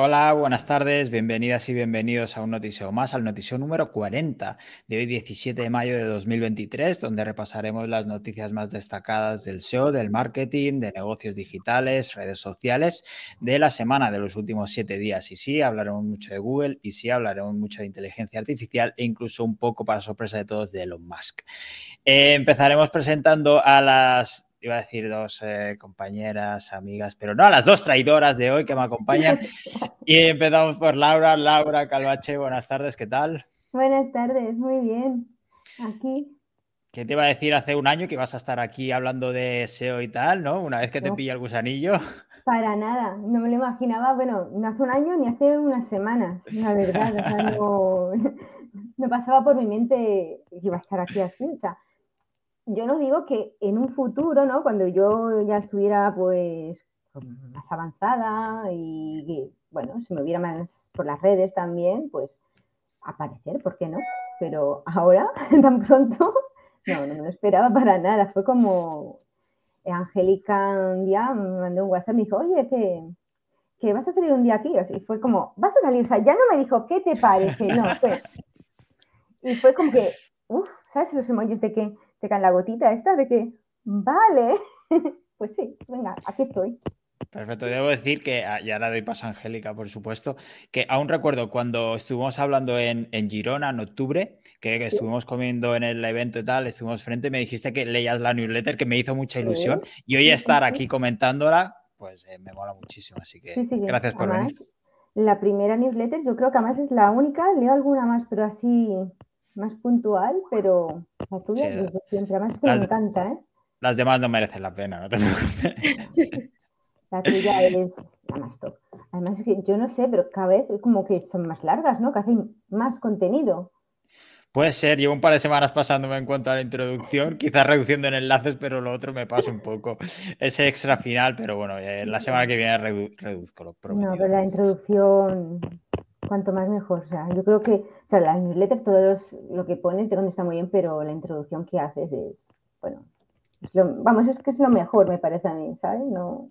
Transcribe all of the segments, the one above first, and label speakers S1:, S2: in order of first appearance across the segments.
S1: Hola, buenas tardes, bienvenidas y bienvenidos a un noticiero más, al noticiero número 40 de hoy 17 de mayo de 2023, donde repasaremos las noticias más destacadas del SEO, del marketing, de negocios digitales, redes sociales de la semana de los últimos siete días. Y sí, hablaremos mucho de Google y sí, hablaremos mucho de inteligencia artificial e incluso un poco para sorpresa de todos de Elon Musk. Eh, empezaremos presentando a las iba a decir dos eh, compañeras, amigas, pero no, a las dos traidoras de hoy que me acompañan. y empezamos por Laura. Laura Calvache, buenas tardes, ¿qué tal?
S2: Buenas tardes, muy bien. Aquí.
S1: ¿Qué te iba a decir hace un año que ibas a estar aquí hablando de SEO y tal, ¿no? Una vez que te pilla el gusanillo.
S2: Para nada, no me lo imaginaba, bueno, no hace un año ni hace unas semanas, la verdad. O sea, no, me pasaba por mi mente que iba a estar aquí así, o sea, yo no digo que en un futuro, ¿no? Cuando yo ya estuviera pues más avanzada y, bueno, se me hubiera más por las redes también, pues aparecer, ¿por qué no? Pero ahora, tan pronto, no, no me lo esperaba para nada. Fue como Angélica un día me mandó un WhatsApp y me dijo, oye, que, vas a salir un día aquí. Y fue como, vas a salir, o sea, ya no me dijo, ¿qué te parece? No, fue. Y fue como que, uff, ¿sabes los emojis de que te cae la gotita esta de que, vale, pues sí, venga, aquí estoy.
S1: Perfecto, debo decir que, ah, ya la doy paso a Angélica, por supuesto, que aún recuerdo cuando estuvimos hablando en, Girona en octubre, que, estuvimos comiendo en el evento y tal, estuvimos frente, me dijiste que leías la newsletter, que me hizo mucha ilusión, y hoy estar aquí comentándola, pues eh, me mola muchísimo, así que gracias por venir.
S2: La primera newsletter, yo creo que además es la única, leo alguna más, pero así más puntual, pero la tuya desde siempre. Además es que me encanta, ¿eh?
S1: Las demás no merecen la pena, no te
S2: preocupes. la tuya es la más top. Además, yo no sé, pero cada vez como que son más largas, ¿no? Que hacen más contenido.
S1: Puede ser, llevo un par de semanas pasándome en cuanto a la introducción, quizás reduciendo en enlaces, pero lo otro me pasa un poco. Ese extra final, pero bueno, eh, la semana que viene reduzco lo
S2: prometido. No, pero la introducción Cuanto más mejor. O sea, yo creo que, o sea, la newsletter, todo lo que pones de dónde está muy bien, pero la introducción que haces es, bueno, vamos, es que es lo mejor, me parece a mí, ¿sabes? No,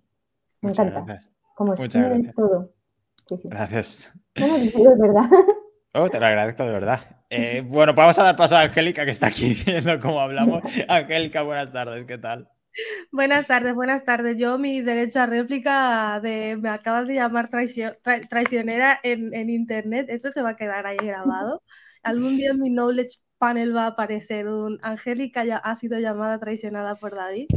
S2: me encanta. Gracias. Como es todo.
S1: Gracias.
S2: No, es verdad.
S1: Oh, te lo agradezco de verdad. Eh, bueno, pues vamos a dar paso a Angélica, que está aquí viendo cómo hablamos. Angélica, buenas tardes, ¿qué tal?
S3: Buenas tardes, buenas tardes. Yo mi derecho a réplica de me acabas de llamar traicionera en, internet, eso se va a quedar ahí grabado. Algún día en mi knowledge panel va a aparecer un Angélica ya ha sido llamada traicionada por David.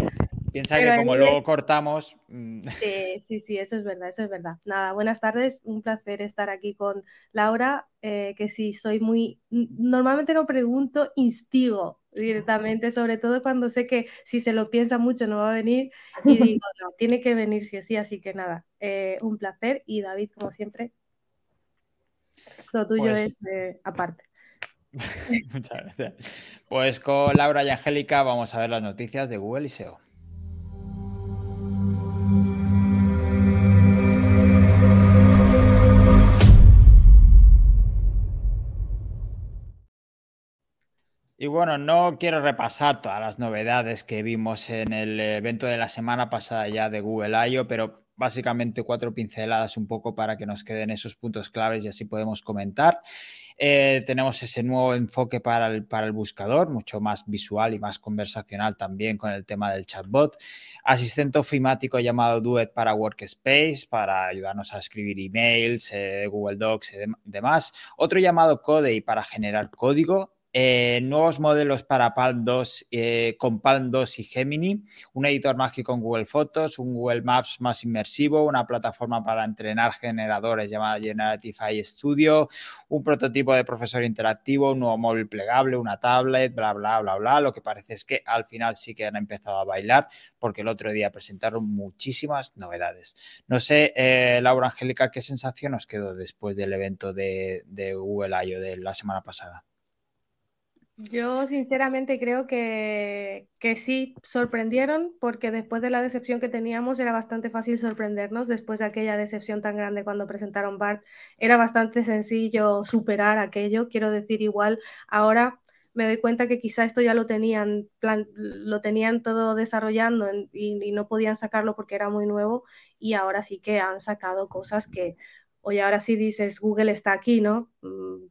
S1: Piensa que como luego cortamos.
S3: Mm. Sí, sí, sí, eso es verdad, eso es verdad. Nada, buenas tardes, un placer estar aquí con Laura, eh, que sí, soy muy. Normalmente no pregunto, instigo directamente, sobre todo cuando sé que si se lo piensa mucho no va a venir y digo, no, tiene que venir sí o sí, así que nada, eh, un placer y David, como siempre, lo tuyo pues es eh, aparte.
S1: Muchas gracias. Pues con Laura y Angélica vamos a ver las noticias de Google y SEO. Y bueno, no quiero repasar todas las novedades que vimos en el evento de la semana pasada ya de Google I.O., pero básicamente cuatro pinceladas un poco para que nos queden esos puntos claves y así podemos comentar. Eh, tenemos ese nuevo enfoque para el, para el buscador, mucho más visual y más conversacional también con el tema del chatbot. Asistente ofimático llamado Duet para Workspace, para ayudarnos a escribir emails, eh, Google Docs y demás. Otro llamado Codey para generar código eh, nuevos modelos para Palm 2 eh, con Palm 2 y Gemini, un editor mágico con Google Fotos, un Google Maps más inmersivo, una plataforma para entrenar generadores llamada Generative Studio, un prototipo de profesor interactivo, un nuevo móvil plegable, una tablet, bla, bla, bla, bla. Lo que parece es que al final sí que han empezado a bailar porque el otro día presentaron muchísimas novedades. No sé, eh, Laura Angélica, ¿qué sensación os quedó después del evento de, de Google I.O. de la semana pasada?
S3: Yo sinceramente creo que, que, sí sorprendieron porque después de la decepción que teníamos era bastante fácil sorprendernos. Después de aquella decepción tan grande cuando presentaron BART, era bastante sencillo superar aquello. Quiero decir, igual ahora me doy cuenta que quizá esto ya lo tenían, plan, lo tenían todo desarrollando y, no podían sacarlo porque era muy nuevo y ahora sí que han sacado cosas que oye, ahora sí dices, Google está aquí, ¿no? Mm,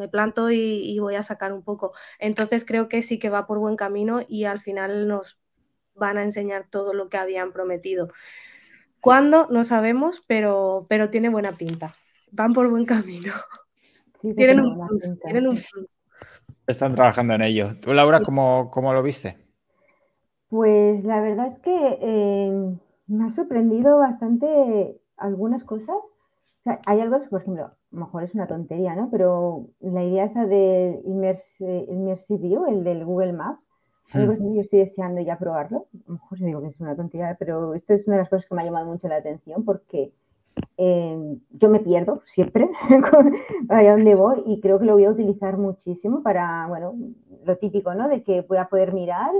S3: me planto y, voy a sacar un poco. Entonces creo que sí que va por buen camino y al final nos van a enseñar todo lo que habían prometido. ¿Cuándo? No sabemos, pero, pero tiene buena pinta. Van por buen camino. tienen, un plus,
S1: Están trabajando en ello. ¿Tú, Laura, cómo, lo viste?
S2: Pues la verdad es que eh, me ha sorprendido bastante algunas cosas. hay algo, por ejemplo, a lo mejor es una tontería, ¿no? Pero la idea esta del Immersive View, el del Google Maps, hmm. yo estoy deseando ya probarlo. A lo mejor digo que es una tontería, pero esto es una de las cosas que me ha llamado mucho la atención porque eh, yo me pierdo siempre allá donde voy y creo que lo voy a utilizar muchísimo para, bueno, lo típico, ¿no? De que voy a poder mirar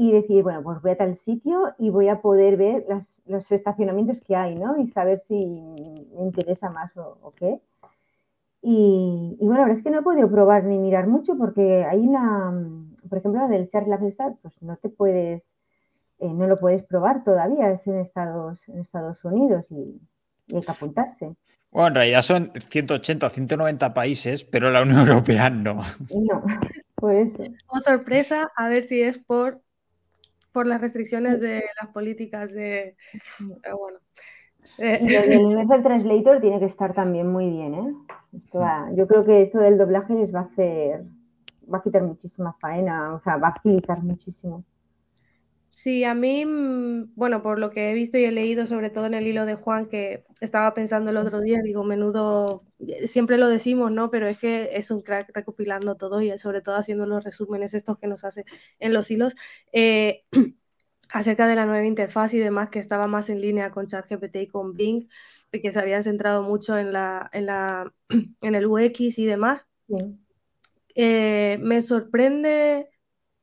S2: y decir, bueno, pues voy a tal sitio y voy a poder ver los estacionamientos que hay, ¿no? Y saber si me interesa más o, qué. Y, bueno, la verdad es que no he podido probar ni mirar mucho porque hay una, por ejemplo, del Share Lab pues no te puedes, eh, no lo puedes probar todavía, es en Estados, en Estados Unidos y, hay que apuntarse.
S1: Bueno, en realidad son 180 o 190 países, pero la Unión Europea no.
S2: No, por eso.
S3: Como sorpresa, a ver si es por por las restricciones de las políticas de... Pero bueno.
S2: Eh, el Universal Translator tiene que estar también muy bien, ¿eh? Yo creo que esto del doblaje les va a hacer, va a quitar muchísima faena, o sea, va a agilizar muchísimo.
S3: Sí, a mí, mm, bueno, por lo que he visto y he leído, sobre todo en el hilo de Juan, que estaba pensando el otro día, digo, menudo, siempre lo decimos, ¿no? Pero es que es un crack recopilando todo y sobre todo haciendo los resúmenes estos que nos hace en los hilos. Eh, acerca de la nueva interfaz y demás, que estaba más en línea con ChatGPT y con Bing, que se habían centrado mucho en, la, en, la, en el UX y demás. Eh, me sorprende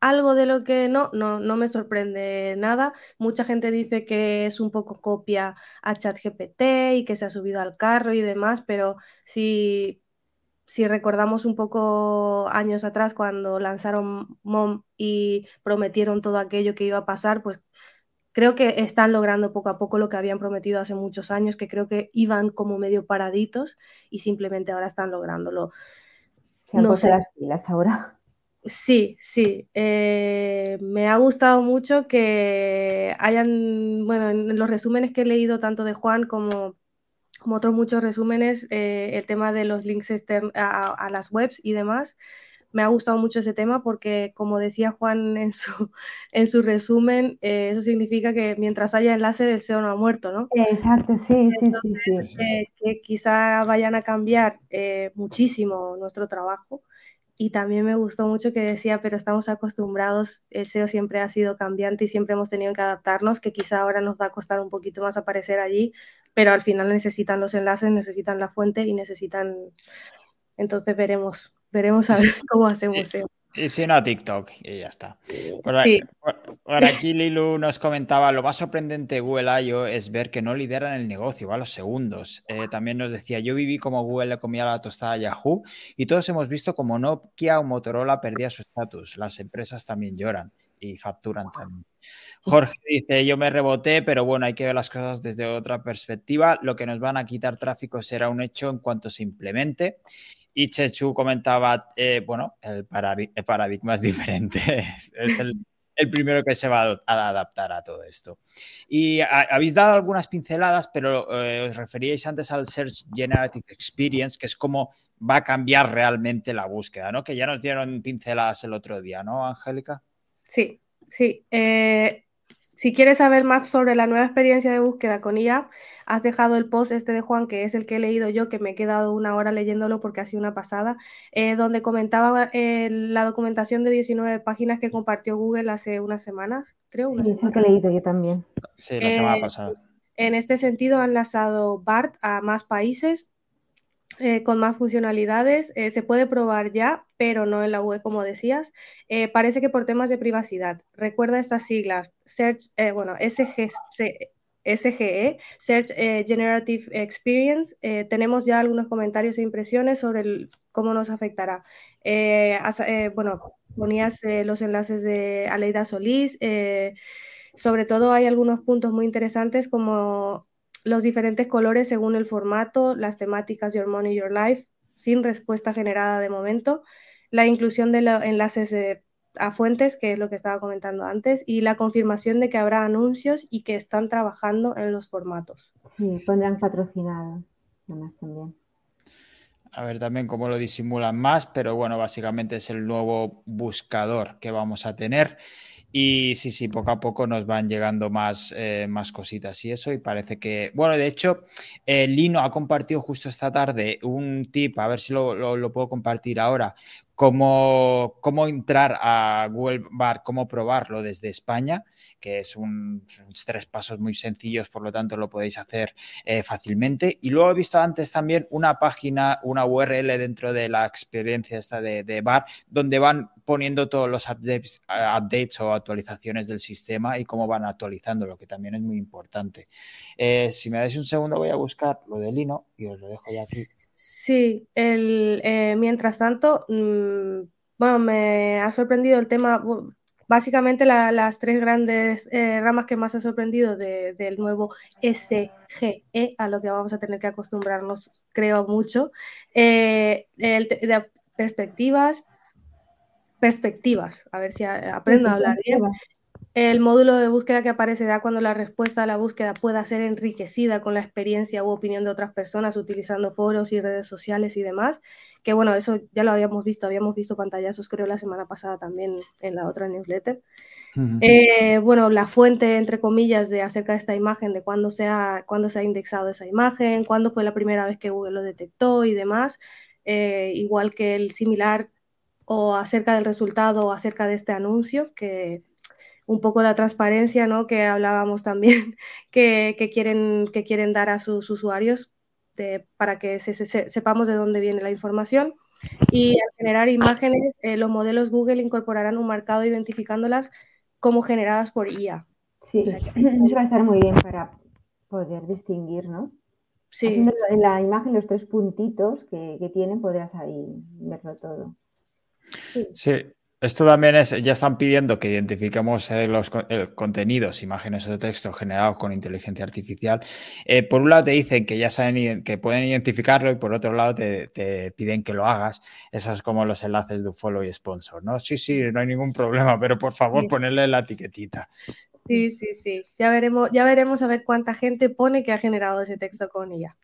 S3: algo de lo que no, no, no me sorprende nada. Mucha gente dice que es un poco copia a ChatGPT y que se ha subido al carro y demás, pero si, si recordamos un poco años atrás cuando lanzaron MOM y prometieron todo aquello que iba a pasar, pues creo que están logrando poco a poco lo que habían prometido hace muchos años, que creo que iban como medio paraditos y simplemente ahora están lográndolo.
S2: no sé. las pilas ahora.
S3: Sí, sí. Eh, me ha gustado mucho que hayan, bueno, en los resúmenes que he leído tanto de Juan como, como otros muchos resúmenes, eh, el tema de los links a, a, las webs y demás. Me ha gustado mucho ese tema porque, como decía Juan en su, en su resumen, eh, eso significa que mientras haya enlace, el SEO no ha muerto, ¿no?
S2: Exacto, sí, sí, sí.
S3: que quizá vayan a cambiar muchísimo nuestro trabajo y también me gustó mucho que decía, pero estamos acostumbrados, el SEO siempre ha sido cambiante y siempre hemos tenido que adaptarnos, que quizá ahora nos va a costar un poquito más aparecer allí, pero al final necesitan los enlaces, necesitan la fuente y necesitan... Entonces veremos, veremos a ver cómo hacemos SEO.
S1: Y si no, TikTok, y ya está. Por, aquí Lilu nos comentaba, lo más sorprendente de Google I.O. es ver que no lideran el negocio, va a los segundos. Eh, también nos decía, yo viví como Google le comía la tostada a Yahoo y todos hemos visto como Nokia o Motorola perdía su estatus. Las empresas también lloran y facturan también. Jorge dice, yo me reboté, pero bueno, hay que ver las cosas desde otra perspectiva. Lo que nos van a quitar tráfico será un hecho en cuanto se implemente. Y Chechu comentaba, eh, bueno, el, paradigma es diferente. es el, primero que se va a adaptar a todo esto. Y habéis dado algunas pinceladas, pero eh, os referíais antes al Search Generative Experience, que es como va a cambiar realmente la búsqueda, ¿no? Que ya nos dieron pinceladas el otro día, ¿no, Angélica?
S3: Sí, sí. Eh, si quieres saber más sobre la nueva experiencia de búsqueda con IA, has dejado el post este de Juan, que es el que he leído yo, que me he quedado una hora leyéndolo porque ha sido una pasada, eh, donde comentaba eh, la documentación de 19 páginas que compartió Google hace unas semanas, creo.
S2: sí, es que he leído yo también.
S1: Sí, la semana pasada.
S3: En este sentido, han lanzado BART a más países eh, con más funcionalidades. Eh, se puede probar ya, pero no en la web, como decías. Eh, parece que por temas de privacidad. Recuerda estas siglas, Search, bueno, SG, SGE, Search Generative Experience. tenemos ya algunos comentarios e impresiones sobre cómo nos afectará. bueno, ponías los enlaces de Aleida Solís. sobre todo hay algunos puntos muy interesantes como los diferentes colores según el formato, las temáticas Your Money, Your Life, sin respuesta generada de momento, la inclusión de los enlaces a fuentes, que es lo que estaba comentando antes, y la confirmación de que habrá anuncios y que están trabajando en los formatos.
S2: Sí, pondrán patrocinado, además también.
S1: A ver también cómo lo disimulan más, pero bueno, básicamente es el nuevo buscador que vamos a tener. Y sí, sí, poco a poco nos van llegando más, eh, más cositas y eso. Y parece que, bueno, de hecho, eh, Lino ha compartido justo esta tarde un tip, a ver si lo, lo puedo compartir ahora, cómo, cómo entrar a Google Bar, cómo probarlo desde España, que es un, tres pasos muy sencillos, por lo tanto lo podéis hacer eh, fácilmente. Y luego he visto antes también una página, una URL dentro de la experiencia esta de, Bar, donde van poniendo todos los updates, updates, o actualizaciones del sistema y cómo van actualizando, lo que también es muy importante. Eh, si me dais un segundo voy a buscar lo de Lino y os lo dejo ya aquí.
S3: Sí, el, eh, mientras tanto... Mm, bueno, me ha sorprendido el tema, básicamente las tres grandes eh, ramas que más ha sorprendido del nuevo SGE, a lo que vamos a tener que acostumbrarnos, creo mucho, eh, perspectivas, perspectivas, a ver si aprendo a hablar bien, el módulo de búsqueda que aparecerá cuando la respuesta a la búsqueda pueda ser enriquecida con la experiencia u opinión de otras personas utilizando foros y redes sociales y demás. Que bueno, eso ya lo habíamos visto, habíamos visto pantallazos creo la semana pasada también en la otra newsletter. Eh, bueno, la fuente, entre comillas, de acerca de esta imagen, de cuándo se, ha, cuándo se ha indexado esa imagen, cuándo fue la primera vez que Google lo detectó y demás. Eh, igual que el similar o acerca del resultado o acerca de este anuncio, que un poco la transparencia ¿no? que hablábamos también, que, quieren, que quieren dar a sus usuarios para que sepamos de dónde viene la información. Y al generar imágenes, eh, los modelos Google incorporarán un marcado identificándolas como generadas por IA.
S2: Sí, eso va a estar muy bien para poder distinguir, ¿no? Sí. en la imagen los tres puntitos que, que tienen podrás ahí verlo todo.
S1: Sí. sí. Esto también es, ya están pidiendo que identifiquemos eh, los contenidos, imágenes o de texto generados con inteligencia artificial. Eh, por un lado te dicen que ya saben que pueden identificarlo y por otro lado te, piden que lo hagas. Esos es como los enlaces de follow y sponsor, ¿no? Sí, sí, no hay ningún problema, pero por favor ponerle la etiquetita.
S3: Sí, sí, sí. Ya veremos, ya veremos a ver cuánta gente pone que ha generado ese texto con ella.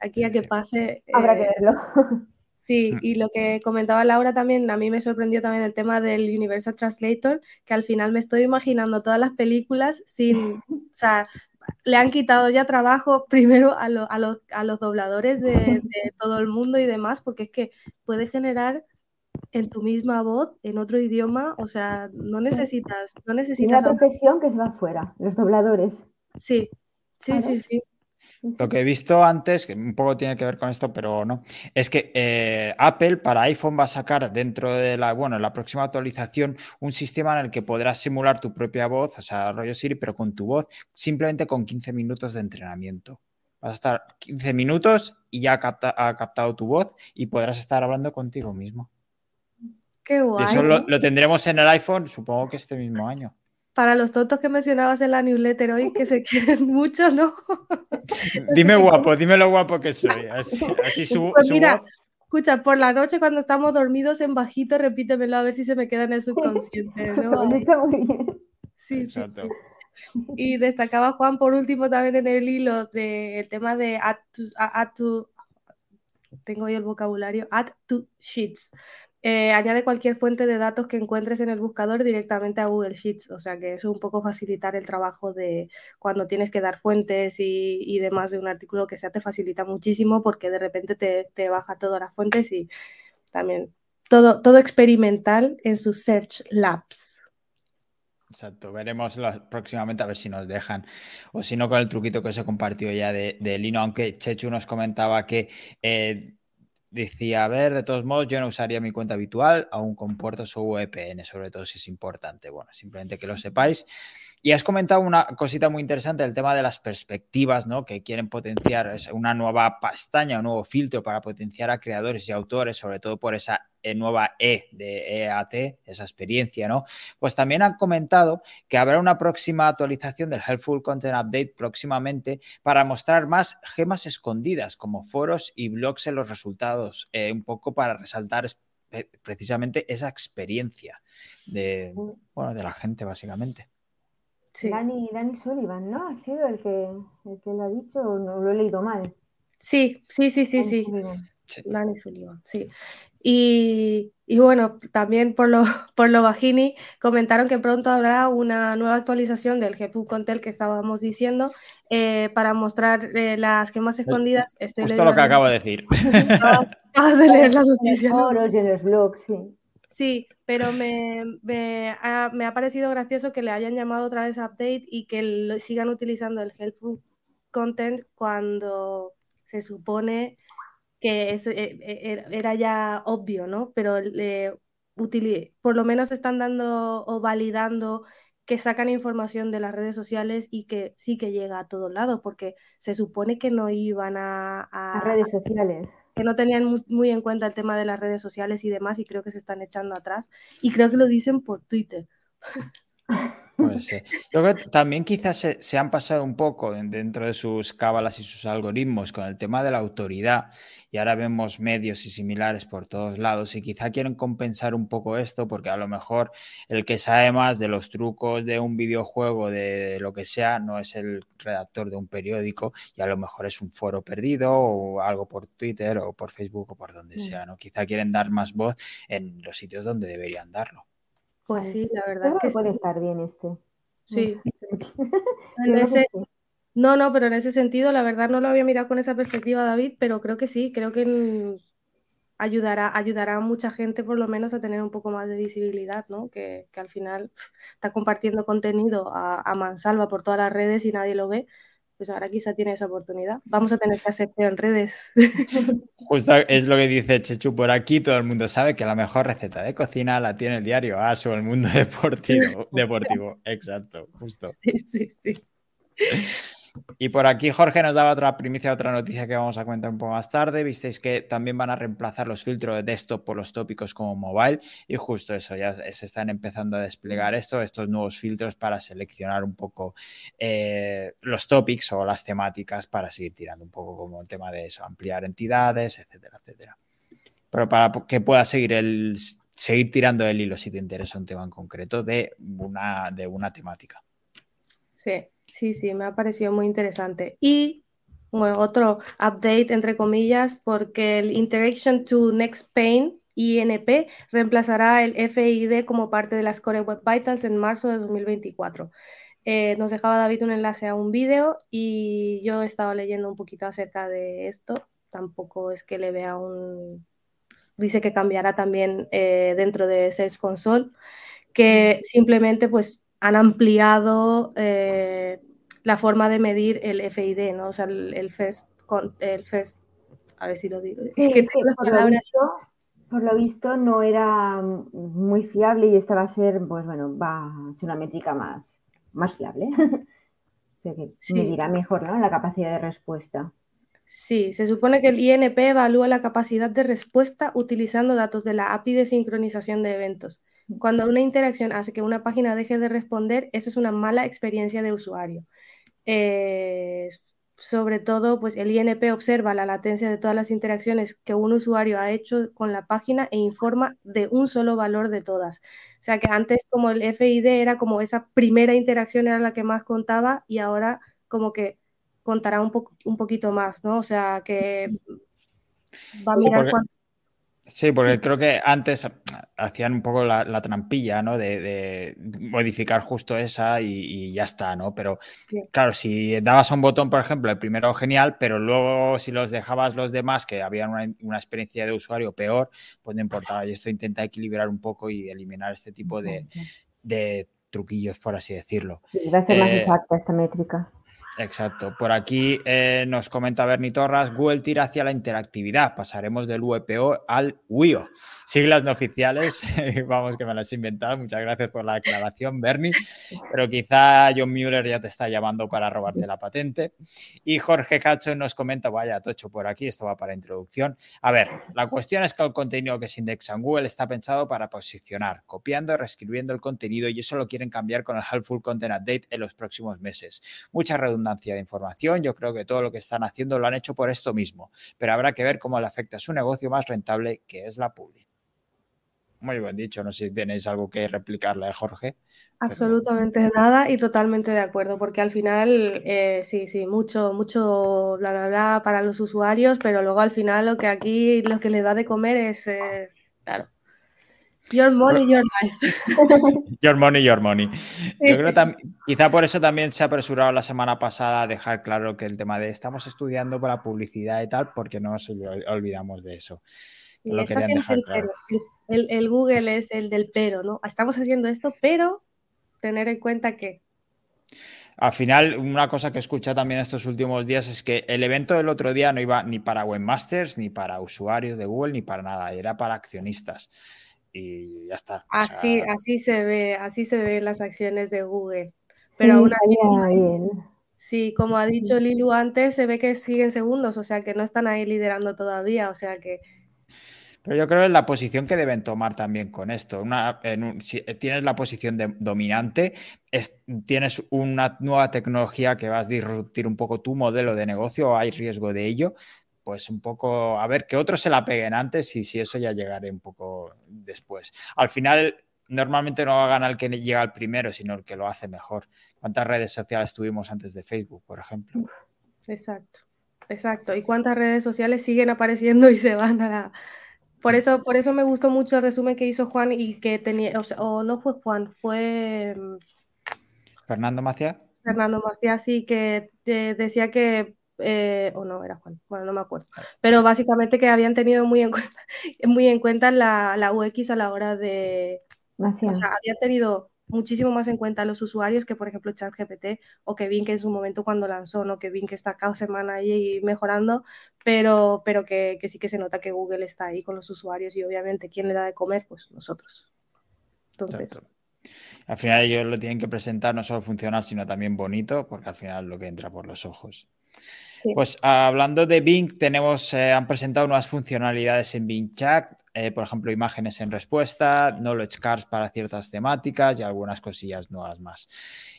S3: Aquí a que pase.
S2: Habrá que eh, verlo.
S3: Sí, mm. y lo que comentaba Laura también, a mí me sorprendió también el tema del Universal Translator, que al final me estoy imaginando todas las películas sin, o sea, le han quitado ya trabajo primero a, a, los, dobladores de, todo el mundo y demás, porque es que puede generar en tu misma voz, en otro idioma, o sea, no necesitas, no necesitas.
S2: Una profesión que se va afuera, los dobladores.
S3: Sí, sí, sí, sí.
S1: Lo que he visto antes, que un poco tiene que ver con esto, pero no, es que eh, Apple para iPhone va a sacar dentro de la, bueno, la próxima actualización un sistema en el que podrás simular tu propia voz, o sea, rollo Siri, pero con tu voz, simplemente con 15 minutos de entrenamiento. Vas a estar 15 minutos y ya ha, captado tu voz y podrás estar hablando contigo mismo.
S3: Qué guay.
S1: Eso lo tendremos en el iPhone, supongo que este mismo año
S3: para los tontos que mencionabas en la newsletter hoy, que se quieren mucho, ¿no?
S1: Dime guapo, dime lo guapo que soy. Así, pues
S3: mira, escucha, por la noche cuando estamos dormidos en bajito, repítemelo a ver si se me queda en el subconsciente, ¿no?
S2: Está muy bien.
S3: Sí, sí, sí. Y destacaba Juan por último también en el hilo del tema de add to, tengo hoy el vocabulario, add to sheets. Eh, añade cualquier fuente de datos que encuentres en el buscador directamente a Google Sheets. O sea que eso es un poco facilitar el trabajo de cuando tienes que dar fuentes y, demás de un artículo que sea te facilita muchísimo porque de repente te, baja todas las fuentes y también todo, todo experimental en sus Search Labs.
S1: Exacto, veremos próximamente a ver si nos dejan o si no con el truquito que os he compartido ya de, Lino, aunque Chechu nos comentaba que eh, Decía, a ver, de todos modos, yo no usaría mi cuenta habitual, aún con puertos o VPN, sobre todo si es importante. Bueno, simplemente que lo sepáis. Y has comentado una cosita muy interesante, el tema de las perspectivas, ¿no? Que quieren potenciar una nueva pestaña, un nuevo filtro para potenciar a creadores y autores, sobre todo por esa eh, nueva E de EAT, esa experiencia, ¿no? Pues también han comentado que habrá una próxima actualización del Helpful Content Update próximamente para mostrar más gemas escondidas como foros y blogs en los resultados, eh, un poco para resaltar precisamente esa experiencia de, bueno, de la gente, básicamente.
S2: Sí. Dani, Sullivan, ¿no? Ha sido el que, el que lo ha dicho, o no lo he leído mal.
S3: Sí, sí, sí, sí, sí. Dani Sullivan, sí. Y, y, bueno, también por lo, por lo bajini comentaron que pronto habrá una nueva actualización del GPU Contel que estábamos diciendo eh, para mostrar eh, las gemas escondidas.
S1: Estoy Justo lo que acabo de decir.
S3: Acabas de leer la noticia.
S2: en los blogs, sí.
S3: Sí, pero me, me, ha, me, ha, parecido gracioso que le hayan llamado otra vez update y que lo, sigan utilizando el helpful content cuando se supone que es, e, e, era ya obvio, ¿no? Pero por lo menos están dando o validando que sacan información de las redes sociales y que sí que llega a todos lados, porque se supone que no iban a...
S2: A, redes sociales.
S3: Que no tenían muy, en cuenta el tema de las redes sociales y demás, y creo que se están echando atrás. Y creo que lo dicen por Twitter.
S1: Sí. Yo creo que también quizás se, han pasado un poco dentro de sus cábalas y sus algoritmos con el tema de la autoridad y ahora vemos medios y similares por todos lados y quizá quieren compensar un poco esto porque a lo mejor el que sabe más de los trucos de un videojuego, de lo que sea, no es el redactor de un periódico y a lo mejor es un foro perdido o algo por Twitter o por Facebook o por donde mm. sea, ¿no? Quizá quieren dar más voz en los sitios donde deberían darlo.
S3: Pues sí, la verdad
S2: que puede estar bien este.
S3: Sí. No, no, pero en ese sentido, la verdad no lo había mirado con esa perspectiva, David, pero creo que sí, creo que ayudará, ayudará a mucha gente por lo menos a tener un poco más de visibilidad, ¿no? Que, al final está compartiendo contenido a, a mansalva por todas las redes y nadie lo ve pues ahora quizá tiene esa oportunidad. Vamos a tener que hacer en redes.
S1: Justo es lo que dice Chechu por aquí, todo el mundo sabe que la mejor receta de cocina la tiene el diario ASO, el mundo deportivo. deportivo. Exacto, justo.
S3: Sí, sí, sí.
S1: Y por aquí Jorge nos daba otra primicia, otra noticia que vamos a comentar un poco más tarde. Visteis que también van a reemplazar los filtros de desktop por los tópicos como mobile y justo eso, ya se están empezando a desplegar esto, estos nuevos filtros para seleccionar un poco eh, los topics o las temáticas para seguir tirando un poco como el tema de eso, ampliar entidades, etcétera, etcétera. Pero para que pueda seguir el seguir tirando el hilo si te interesa un tema en concreto de una, de una temática.
S3: Sí, Sí, sí, me ha parecido muy interesante. Y bueno, otro update, entre comillas, porque el Interaction to Next Pain, INP, reemplazará el FID como parte de las Core Web Vitals en marzo de 2024. Eh, nos dejaba David un enlace a un vídeo y yo he estado leyendo un poquito acerca de esto. Tampoco es que le vea un... Dice que cambiará también eh, dentro de Search Console, que simplemente pues han ampliado eh, la forma de medir el FID, ¿no? O sea, el, first, el first, a ver si lo digo.
S2: por, lo visto, no era muy fiable y esta va a ser, pues bueno, va a ser una métrica más, más fiable. medirá mejor, ¿no? La capacidad de respuesta.
S3: Sí, se supone que el INP evalúa la capacidad de respuesta utilizando datos de la API de sincronización de eventos. Cuando una interacción hace que una página deje de responder, esa es una mala experiencia de usuario. Eh, sobre todo, pues el INP observa la latencia de todas las interacciones que un usuario ha hecho con la página e informa de un solo valor de todas. O sea que antes como el FID era como esa primera interacción era la que más contaba y ahora como que contará un, un poquito más, ¿no? O sea que va a mirar
S1: Sí, porque creo que antes hacían un poco la, trampilla, ¿no? De, modificar justo esa y, ya está, ¿no? Pero claro, si dabas un botón, por ejemplo, el primero genial, pero luego si los dejabas los demás que habían una, experiencia de usuario peor, pues no importaba. Y esto intenta equilibrar un poco y eliminar este tipo de, truquillos, por así decirlo.
S2: va a ser más eh, exacta esta métrica.
S1: Exacto. Por aquí eh, nos comenta Bernie Torras, Google tira hacia la interactividad. Pasaremos del UEPO al WIO. Siglas no oficiales, vamos que me las he inventado. Muchas gracias por la aclaración, Bernie. Pero quizá John Mueller ya te está llamando para robarte la patente. Y Jorge Cacho nos comenta, vaya, tocho por aquí, esto va para introducción. A ver, la cuestión es que el contenido que se indexa en Google está pensado para posicionar, copiando reescribiendo el contenido y eso lo quieren cambiar con el Helpful Content Update en los próximos meses. Mucha redundancia de información, yo creo que todo lo que están haciendo lo han hecho por esto mismo, pero habrá que ver cómo le afecta a su negocio más rentable, que es la publi. Muy buen dicho, no sé si tenéis algo que replicarle, ¿eh, Jorge.
S3: Absolutamente nada y totalmente de acuerdo, porque al final, eh, sí, sí, mucho, mucho bla, bla, bla para los usuarios, pero luego al final lo que aquí, lo que le da de comer es, eh, claro, Your money, your life.
S1: Your money, your money. Yo creo que quizá por eso también se ha apresurado la semana pasada a dejar claro que el tema de estamos estudiando para publicidad y tal, porque no nos olvidamos de eso.
S3: Lo el, el, Google es el del pero, ¿no? Estamos haciendo esto, pero tener en cuenta que.
S1: Al final, una cosa que he escuchado también estos últimos días es que el evento del otro día no iba ni para webmasters, ni para usuarios de Google, ni para nada, era para accionistas y ya está.
S3: Así, así se ve, así se ven las acciones de Google. Pero aún así, sí, como ha dicho Lilu antes, se ve que siguen segundos, o sea que no están ahí liderando todavía, o sea que
S1: pero yo creo que la posición que deben tomar también con esto. Una, si tienes la posición de, dominante, tienes una nueva tecnología que vas a disruptir un poco tu modelo de negocio, hay riesgo de ello. Pues un poco, a ver, que otros se la peguen antes y si eso ya llegaré un poco después. Al final, normalmente no va a ganar el que llega al primero, sino el que lo hace mejor. ¿Cuántas redes sociales tuvimos antes de Facebook, por ejemplo?
S3: Exacto, exacto. ¿Y cuántas redes sociales siguen apareciendo y se van a la, por eso, por eso me gustó mucho el resumen que hizo Juan y que tenía, o, no fue Juan, fue
S1: mm, Fernando Macías.
S3: Fernando Macías, sí, que decía que, eh, o no, era Juan, bueno, no me acuerdo, pero básicamente que habían tenido muy en cuenta, muy en cuenta la, la UX a la hora de, o sea, habían tenido muchísimo más en cuenta a los usuarios que, por ejemplo, ChatGPT o que Bing que en su momento cuando lanzó, ¿no? que Bing que está cada semana ahí mejorando, pero, pero que, que, sí que se nota que Google está ahí con los usuarios y obviamente, ¿quién le da de comer? Pues nosotros. Entonces...
S1: Al final ellos lo tienen que presentar no solo funcional, sino también bonito, porque al final lo que entra por los ojos. Pues hablando de Bing, tenemos, eh, han presentado nuevas funcionalidades en Bing Chat, eh, por ejemplo, imágenes en respuesta, knowledge cards para ciertas temáticas y algunas cosillas nuevas más.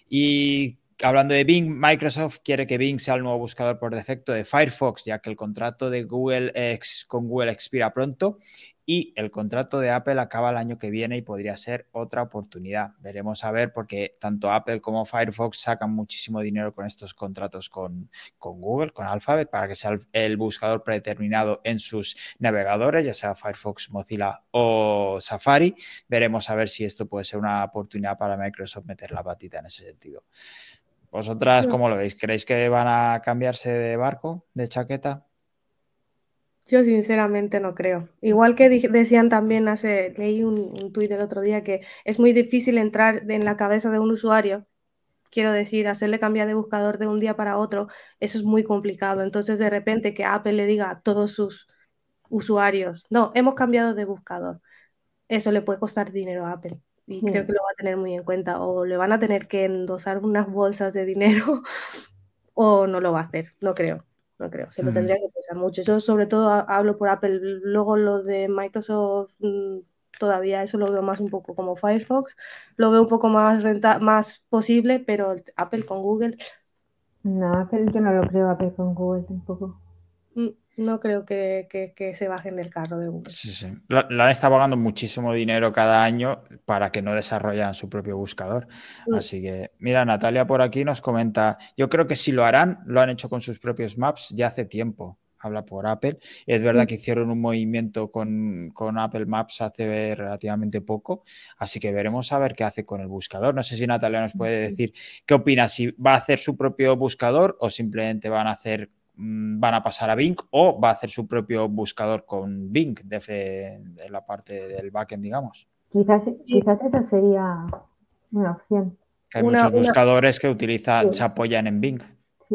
S1: Y hablando de Bing, Microsoft quiere que Bing sea el nuevo buscador por defecto de Firefox, ya que el contrato de Google con Google expira pronto y el contrato de Apple acaba el año que viene y podría ser otra oportunidad. Veremos a ver porque tanto Apple como Firefox sacan muchísimo dinero con estos contratos con, Google, con Alphabet, para que sea el, buscador predeterminado en sus navegadores, ya sea Firefox, Mozilla o Safari. Veremos a ver si esto puede ser una oportunidad para Microsoft meter la patita en ese sentido. ¿Vosotras cómo lo veis? ¿Creéis que van a cambiarse de barco, de chaqueta?
S3: Yo sinceramente no creo. Igual que decían también hace, leí un, un tuit el otro día que es muy difícil entrar en la cabeza de un usuario. Quiero decir, hacerle cambiar de buscador de un día para otro, eso es muy complicado. Entonces, de repente, que Apple le diga a todos sus usuarios, no, hemos cambiado de buscador, eso le puede costar dinero a Apple. Y creo que lo va a tener muy en cuenta. O le van a tener que endosar unas bolsas de dinero, o no lo va a hacer, no creo no creo, se lo tendría que pensar mucho. Yo sobre todo hablo por Apple, luego lo de Microsoft mm, todavía eso lo veo más un poco como Firefox, lo veo un poco más renta más posible, pero Apple con Google.
S2: No, Apple yo no lo creo Apple con Google tampoco.
S3: Mm, no creo que, se bajen del carro de Google.
S1: Sí, sí. La, han estado pagando muchísimo dinero cada año para que no desarrollen su propio buscador. Mm. Así que, mira, Natalia por aquí nos comenta, yo creo que si lo harán, lo han hecho con sus propios maps ya hace tiempo. Habla por Apple. Es verdad mm. que hicieron un movimiento con, con, Apple Maps hace relativamente poco. Así que veremos a ver qué hace con el buscador. No sé si Natalia nos puede decir qué opina, si va a hacer su propio buscador o simplemente van a hacer Mm, van a pasar a Bing o va a hacer su propio buscador con Bing de, la parte del backend, digamos.
S2: Quizás, quizás esa sería una opción.
S1: Hay muchos buscadores que utilizan, se apoyan en Bing.